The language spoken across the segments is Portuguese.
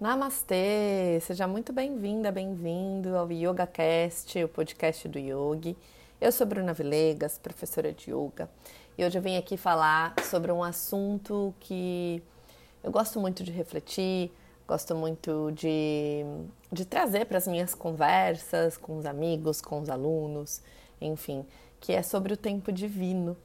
Namastê! Seja muito bem-vinda, bem-vindo ao YogaCast, o podcast do Yogi. Eu sou Bruna Vilegas, professora de Yoga, e hoje eu vim aqui falar sobre um assunto que eu gosto muito de refletir, gosto muito de, de trazer para as minhas conversas com os amigos, com os alunos, enfim, que é sobre o tempo divino.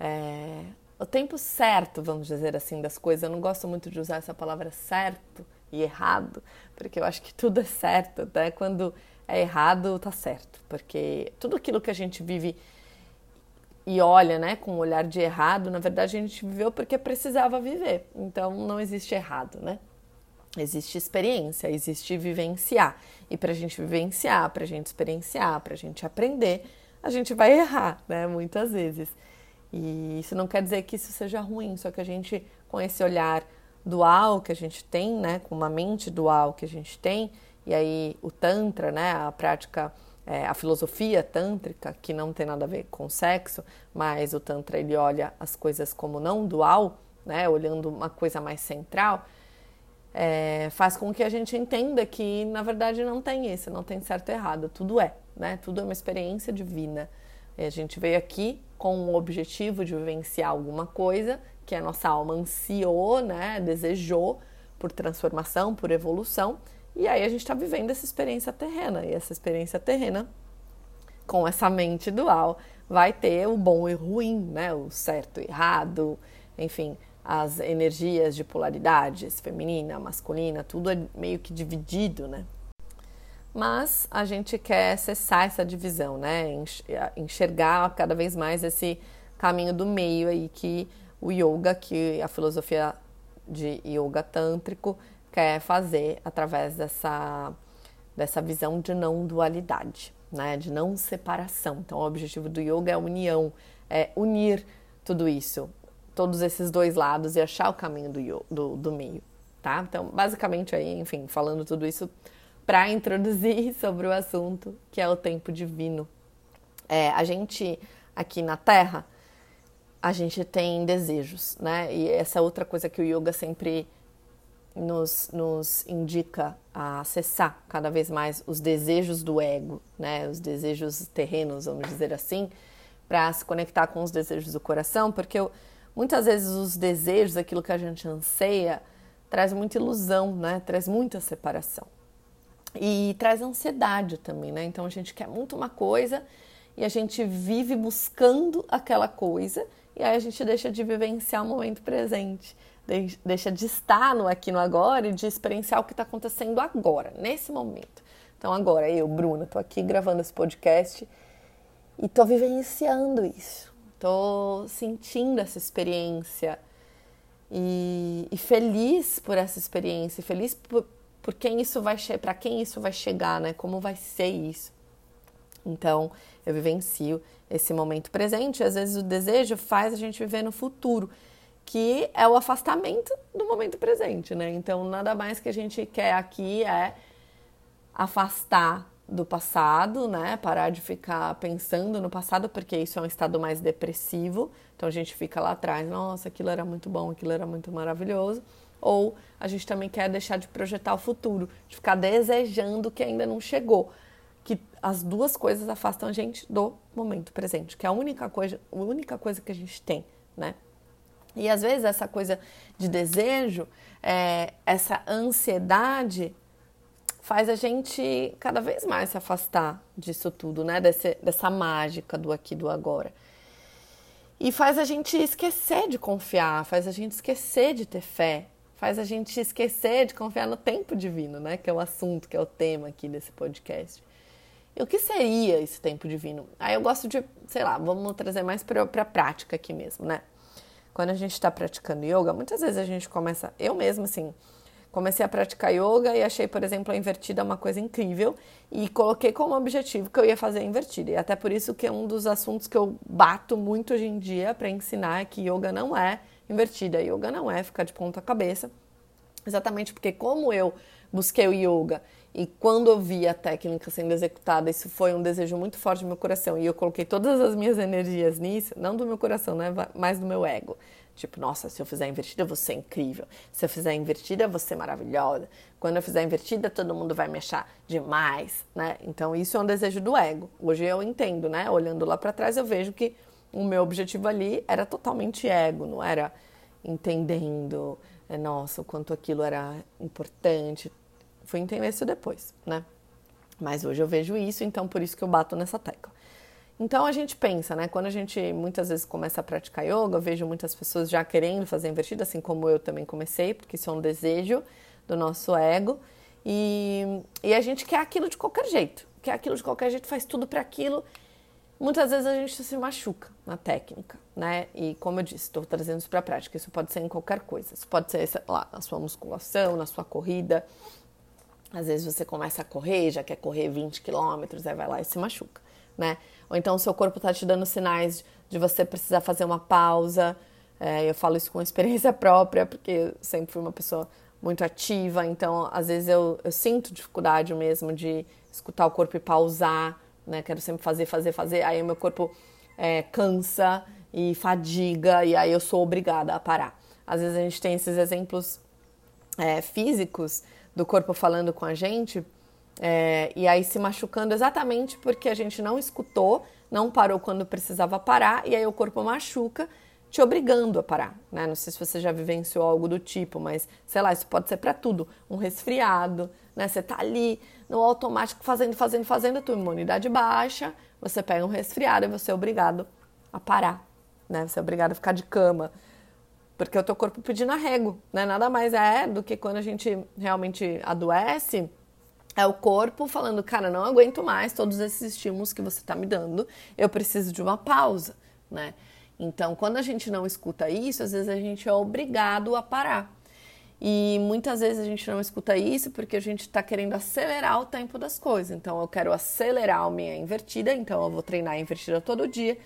É, o tempo certo, vamos dizer assim, das coisas. Eu não gosto muito de usar essa palavra certo e errado, porque eu acho que tudo é certo, até quando é errado tá certo, porque tudo aquilo que a gente vive e olha, né, com um olhar de errado, na verdade a gente viveu porque precisava viver. Então não existe errado, né? Existe experiência, existe vivenciar. E para a gente vivenciar, para a gente experienciar, para a gente aprender, a gente vai errar, né? Muitas vezes. E isso não quer dizer que isso seja ruim, só que a gente, com esse olhar dual que a gente tem, né, com uma mente dual que a gente tem, e aí o Tantra, né, a prática, é, a filosofia tântrica, que não tem nada a ver com sexo, mas o Tantra ele olha as coisas como não dual, né, olhando uma coisa mais central, é, faz com que a gente entenda que na verdade não tem isso, não tem certo e errado, tudo é, né, tudo é uma experiência divina. E a gente veio aqui com o objetivo de vivenciar alguma coisa que a nossa alma ansiou, né, desejou por transformação, por evolução, e aí a gente está vivendo essa experiência terrena, e essa experiência terrena, com essa mente dual, vai ter o bom e o ruim, né, o certo e errado, enfim, as energias de polaridades, feminina, masculina, tudo é meio que dividido, né? Mas a gente quer cessar essa divisão, né? Enxergar cada vez mais esse caminho do meio aí que o yoga, que a filosofia de yoga tântrico quer fazer através dessa, dessa visão de não dualidade, né? de não separação. Então, o objetivo do yoga é a união, é unir tudo isso, todos esses dois lados e achar o caminho do, do, do meio. Tá? Então, basicamente, aí, enfim, falando tudo isso para introduzir sobre o assunto que é o tempo divino. É, a gente aqui na Terra a gente tem desejos, né? E essa é outra coisa que o yoga sempre nos, nos indica a acessar cada vez mais os desejos do ego, né? Os desejos terrenos, vamos dizer assim, para se conectar com os desejos do coração, porque eu, muitas vezes os desejos, aquilo que a gente anseia, traz muita ilusão, né? Traz muita separação. E traz ansiedade também, né? Então a gente quer muito uma coisa e a gente vive buscando aquela coisa e aí a gente deixa de vivenciar o momento presente, deixa de estar no aqui no agora e de experienciar o que está acontecendo agora, nesse momento. Então agora eu, Bruna, estou aqui gravando esse podcast e estou vivenciando isso, estou sentindo essa experiência e, e, feliz por essa experiência, feliz por, por quem isso vai para quem isso vai chegar, né? Como vai ser isso? Então, eu vivencio esse momento presente, às vezes o desejo faz a gente viver no futuro, que é o afastamento do momento presente, né? Então, nada mais que a gente quer aqui é afastar do passado, né? Parar de ficar pensando no passado, porque isso é um estado mais depressivo. Então a gente fica lá atrás, nossa, aquilo era muito bom, aquilo era muito maravilhoso. Ou a gente também quer deixar de projetar o futuro, de ficar desejando que ainda não chegou que as duas coisas afastam a gente do momento presente, que é a única coisa, a única coisa que a gente tem, né? E às vezes essa coisa de desejo, é, essa ansiedade faz a gente cada vez mais se afastar disso tudo, né? Desse, dessa mágica do aqui do agora. E faz a gente esquecer de confiar, faz a gente esquecer de ter fé, faz a gente esquecer de confiar no tempo divino, né? Que é o assunto, que é o tema aqui desse podcast. E o que seria esse tempo divino? Aí eu gosto de, sei lá, vamos trazer mais para a prática aqui mesmo, né? Quando a gente está praticando yoga, muitas vezes a gente começa, eu mesma assim, comecei a praticar yoga e achei, por exemplo, a invertida uma coisa incrível e coloquei como objetivo que eu ia fazer a invertida. E até por isso que é um dos assuntos que eu bato muito hoje em dia para ensinar é que yoga não é invertida, yoga não é ficar de ponta cabeça. Exatamente porque como eu busquei o yoga e quando eu vi a técnica sendo executada, isso foi um desejo muito forte do meu coração. E eu coloquei todas as minhas energias nisso, não do meu coração, né? Mas do meu ego. Tipo, nossa, se eu fizer invertida, eu vou ser incrível. Se eu fizer invertida, eu vou ser maravilhosa. Quando eu fizer invertida, todo mundo vai me achar demais, né? Então, isso é um desejo do ego. Hoje eu entendo, né? Olhando lá para trás, eu vejo que o meu objetivo ali era totalmente ego, não era entendendo, é, nossa, o quanto aquilo era importante. Fui entender isso depois, né? Mas hoje eu vejo isso, então por isso que eu bato nessa tecla. Então a gente pensa, né? Quando a gente muitas vezes começa a praticar yoga, eu vejo muitas pessoas já querendo fazer invertida, assim como eu também comecei, porque isso é um desejo do nosso ego. E, e a gente quer aquilo de qualquer jeito, quer aquilo de qualquer jeito, faz tudo para aquilo. Muitas vezes a gente se machuca na técnica, né? E como eu disse, estou trazendo isso para a prática. Isso pode ser em qualquer coisa. Isso pode ser lá na sua musculação, na sua corrida. Às vezes você começa a correr, já quer correr 20 quilômetros, aí vai lá e se machuca, né? ou então o seu corpo está te dando sinais de você precisar fazer uma pausa. É, eu falo isso com experiência própria, porque eu sempre fui uma pessoa muito ativa, então às vezes eu, eu sinto dificuldade mesmo de escutar o corpo e pausar, né? Quero sempre fazer, fazer, fazer, aí o meu corpo é, cansa e fadiga, e aí eu sou obrigada a parar. Às vezes a gente tem esses exemplos é, físicos do corpo falando com a gente é, e aí se machucando exatamente porque a gente não escutou, não parou quando precisava parar, e aí o corpo machuca, te obrigando a parar. Né? Não sei se você já vivenciou algo do tipo, mas sei lá, isso pode ser para tudo. Um resfriado, né? Você tá ali no automático fazendo, fazendo, fazendo, a tua imunidade baixa, você pega um resfriado e você é obrigado a parar, né? Você é obrigado a ficar de cama. Porque o teu corpo pedindo arrego, né? Nada mais é do que quando a gente realmente adoece, é o corpo falando, cara, não aguento mais todos esses estímulos que você está me dando, eu preciso de uma pausa, né? Então, quando a gente não escuta isso, às vezes a gente é obrigado a parar. E muitas vezes a gente não escuta isso porque a gente está querendo acelerar o tempo das coisas. Então, eu quero acelerar a minha invertida, então eu vou treinar a invertida todo dia,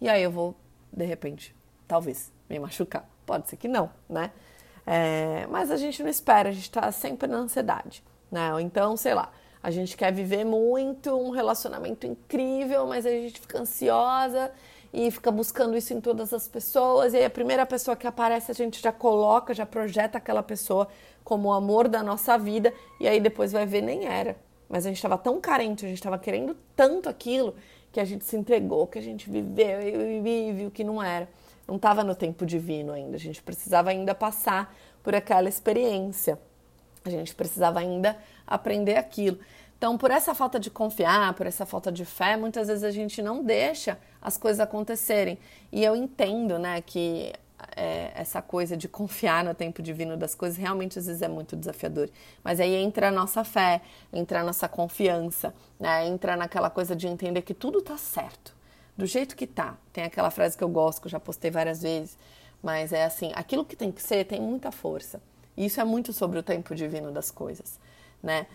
e aí eu vou, de repente, talvez me machucar. Pode ser que não, né? É, mas a gente não espera, a gente está sempre na ansiedade né? Então, sei lá, a gente quer viver muito, um relacionamento incrível, mas a gente fica ansiosa e fica buscando isso em todas as pessoas, e aí a primeira pessoa que aparece a gente já coloca, já projeta aquela pessoa como o amor da nossa vida, e aí depois vai ver nem era. Mas a gente estava tão carente, a gente estava querendo tanto aquilo que a gente se entregou, que a gente viveu e o que não era. Não estava no tempo divino ainda, a gente precisava ainda passar por aquela experiência. A gente precisava ainda aprender aquilo. Então, por essa falta de confiar, por essa falta de fé, muitas vezes a gente não deixa as coisas acontecerem. E eu entendo, né, que é, essa coisa de confiar no tempo divino das coisas realmente às vezes é muito desafiador. Mas aí entra a nossa fé, entra a nossa confiança, né? entra naquela coisa de entender que tudo tá certo, do jeito que tá. Tem aquela frase que eu gosto, que eu já postei várias vezes, mas é assim: aquilo que tem que ser tem muita força. E isso é muito sobre o tempo divino das coisas, né?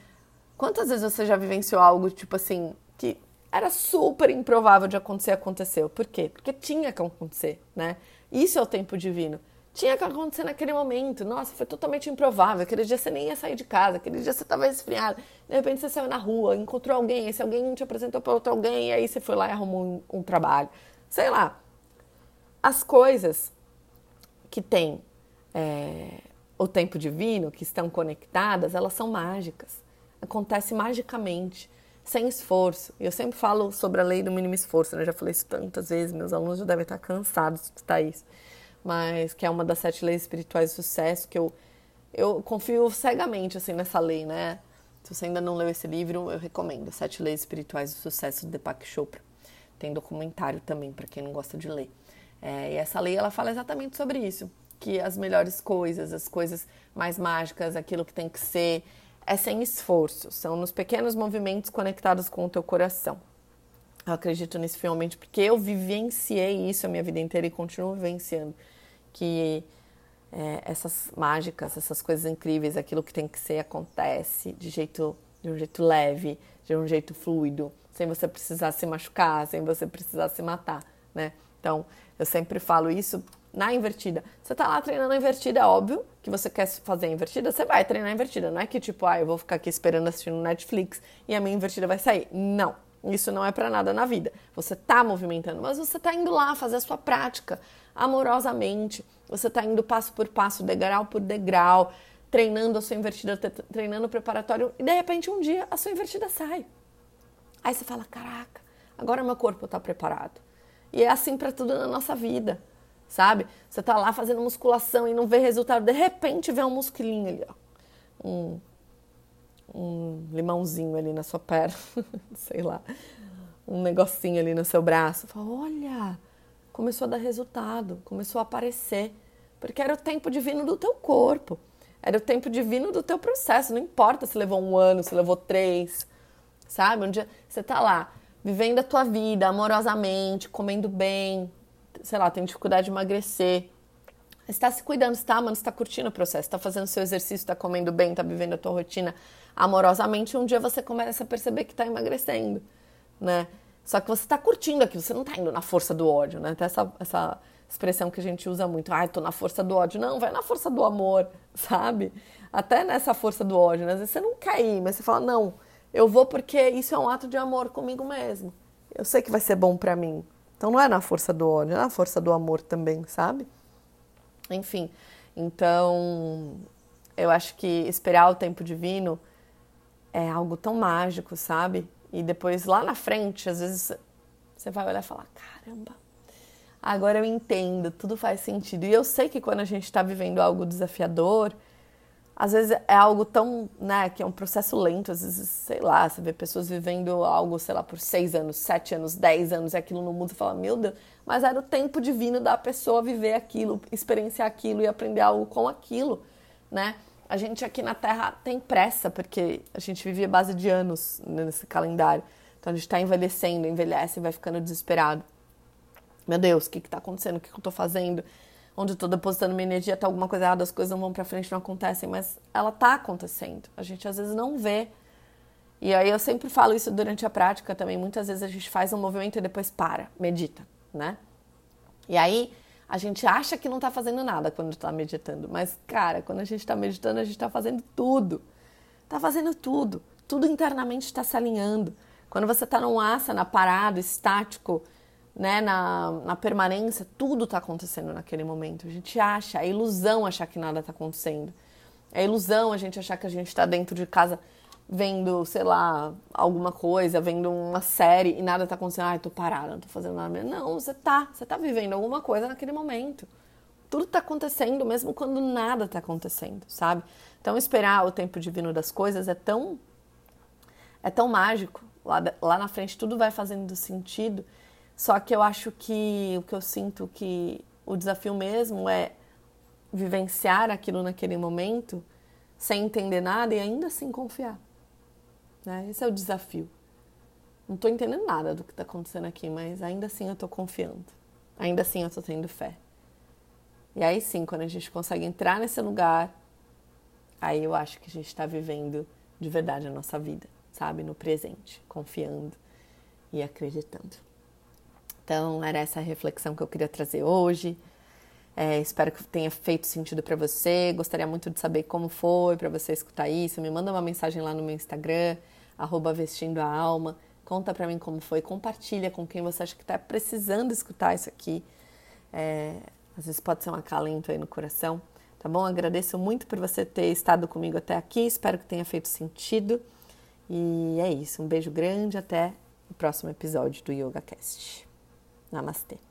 Quantas vezes você já vivenciou algo tipo assim que era super improvável de acontecer, aconteceu? Por quê? Porque tinha que acontecer, né? Isso é o tempo divino. Tinha que acontecer naquele momento. Nossa, foi totalmente improvável. Aquele dia você nem ia sair de casa, aquele dia você estava resfriado. De repente você saiu na rua, encontrou alguém, esse alguém te apresentou para outro alguém, e aí você foi lá e arrumou um, um trabalho. Sei lá. As coisas que tem é, o tempo divino, que estão conectadas, elas são mágicas. Acontece magicamente, sem esforço. E eu sempre falo sobre a lei do mínimo esforço, né? Eu já falei isso tantas vezes, meus alunos já devem estar cansados de escutar isso. Mas que é uma das sete leis espirituais de sucesso que eu, eu confio cegamente assim nessa lei, né? Se você ainda não leu esse livro, eu recomendo. Sete Leis Espirituais do Sucesso de Deepak Chopra. Tem documentário também para quem não gosta de ler. É, e essa lei ela fala exatamente sobre isso que as melhores coisas, as coisas mais mágicas, aquilo que tem que ser, é sem esforço, são nos pequenos movimentos conectados com o teu coração. Eu acredito nisso fielmente porque eu vivenciei isso a minha vida inteira e continuo vivenciando que é, essas mágicas, essas coisas incríveis, aquilo que tem que ser acontece de jeito de um jeito leve, de um jeito fluido, sem você precisar se machucar, sem você precisar se matar, né? Então, eu sempre falo isso na invertida. Você tá lá treinando a invertida, é óbvio que você quer fazer a invertida, você vai treinar a invertida. Não é que tipo, ah, eu vou ficar aqui esperando assistindo Netflix e a minha invertida vai sair. Não, Isso não é para nada na vida. Você está movimentando, mas você está indo lá fazer a sua prática amorosamente. Você está indo passo por passo, degrau por degrau, treinando a sua invertida, treinando o preparatório, e de repente um dia a sua invertida sai. Aí você fala: caraca, agora meu corpo está preparado. E é assim para tudo na nossa vida, sabe? Você está lá fazendo musculação e não vê resultado, de repente vê um musculinho ali, ó. Um, um limãozinho ali na sua perna, sei lá, um negocinho ali no seu braço. Fala, olha, começou a dar resultado, começou a aparecer, porque era o tempo divino do teu corpo, era o tempo divino do teu processo. Não importa se levou um ano, se levou três, sabe? Um dia você tá lá vivendo a tua vida amorosamente, comendo bem, sei lá, tem dificuldade de emagrecer. Está se cuidando, está amando, está curtindo o processo, está fazendo seu exercício, está comendo bem, está vivendo a tua rotina amorosamente. Um dia você começa a perceber que está emagrecendo, né? Só que você está curtindo aquilo, você não está indo na força do ódio, né? Tem essa, essa expressão que a gente usa muito, ai, ah, tô na força do ódio. Não, vai na força do amor, sabe? Até nessa força do ódio, né? Às vezes você não quer ir, mas você fala, não, eu vou porque isso é um ato de amor comigo mesmo. Eu sei que vai ser bom para mim. Então não é na força do ódio, é na força do amor também, sabe? Enfim, então eu acho que esperar o tempo divino é algo tão mágico, sabe? E depois lá na frente, às vezes você vai olhar e falar: caramba, agora eu entendo, tudo faz sentido. E eu sei que quando a gente está vivendo algo desafiador, às vezes é algo tão, né, que é um processo lento, às vezes, sei lá, você vê pessoas vivendo algo, sei lá, por seis anos, sete anos, dez anos, e aquilo não muda, e fala, meu Deus, mas era o tempo divino da pessoa viver aquilo, experienciar aquilo e aprender algo com aquilo, né? A gente aqui na Terra tem pressa, porque a gente vive a base de anos nesse calendário. Então a gente está envelhecendo, envelhece e vai ficando desesperado. Meu Deus, o que está acontecendo? O que, que eu estou fazendo? Onde eu estou depositando minha energia, tá alguma coisa errada, as coisas não vão para frente, não acontecem, mas ela tá acontecendo. A gente às vezes não vê. E aí eu sempre falo isso durante a prática também. Muitas vezes a gente faz um movimento e depois para, medita, né? E aí a gente acha que não está fazendo nada quando está meditando, mas cara, quando a gente está meditando, a gente está fazendo tudo. Está fazendo tudo. Tudo internamente está se alinhando. Quando você está num asana parado, estático, né, na, na permanência, tudo está acontecendo naquele momento. A gente acha, é ilusão achar que nada está acontecendo. É ilusão a gente achar que a gente está dentro de casa vendo, sei lá, alguma coisa, vendo uma série e nada está acontecendo. Ai, tô parada, não tô fazendo nada. Não, você tá, você tá vivendo alguma coisa naquele momento. Tudo está acontecendo, mesmo quando nada está acontecendo, sabe? Então, esperar o tempo divino das coisas é tão é tão mágico. Lá, lá na frente tudo vai fazendo sentido só que eu acho que o que eu sinto que o desafio mesmo é vivenciar aquilo naquele momento sem entender nada e ainda assim confiar. Né? Esse é o desafio. Não estou entendendo nada do que está acontecendo aqui, mas ainda assim eu estou confiando. Ainda assim eu estou tendo fé. E aí sim, quando a gente consegue entrar nesse lugar, aí eu acho que a gente está vivendo de verdade a nossa vida, sabe? No presente, confiando e acreditando. Então, era essa reflexão que eu queria trazer hoje. É, espero que tenha feito sentido para você. Gostaria muito de saber como foi para você escutar isso. Me manda uma mensagem lá no meu Instagram, arroba vestindo a alma. Conta para mim como foi. Compartilha com quem você acha que está precisando escutar isso aqui. É, às vezes pode ser um acalento aí no coração. Tá bom? Agradeço muito por você ter estado comigo até aqui. Espero que tenha feito sentido. E é isso. Um beijo grande. Até o próximo episódio do YogaCast. Namastê.